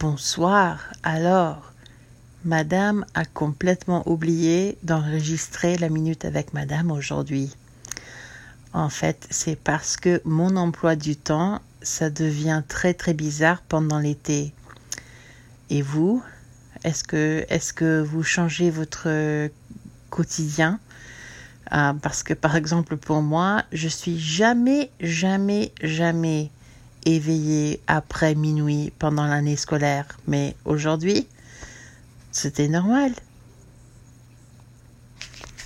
Bonsoir. Alors, Madame a complètement oublié d'enregistrer la minute avec Madame aujourd'hui. En fait, c'est parce que mon emploi du temps, ça devient très très bizarre pendant l'été. Et vous, est-ce que, vous changez votre quotidien? Euh, Parce que par exemple pour moi, je suis jamais, jamais, jamais éveillée après minuit pendant l'année scolaire. Mais aujourd'hui, c'était normal.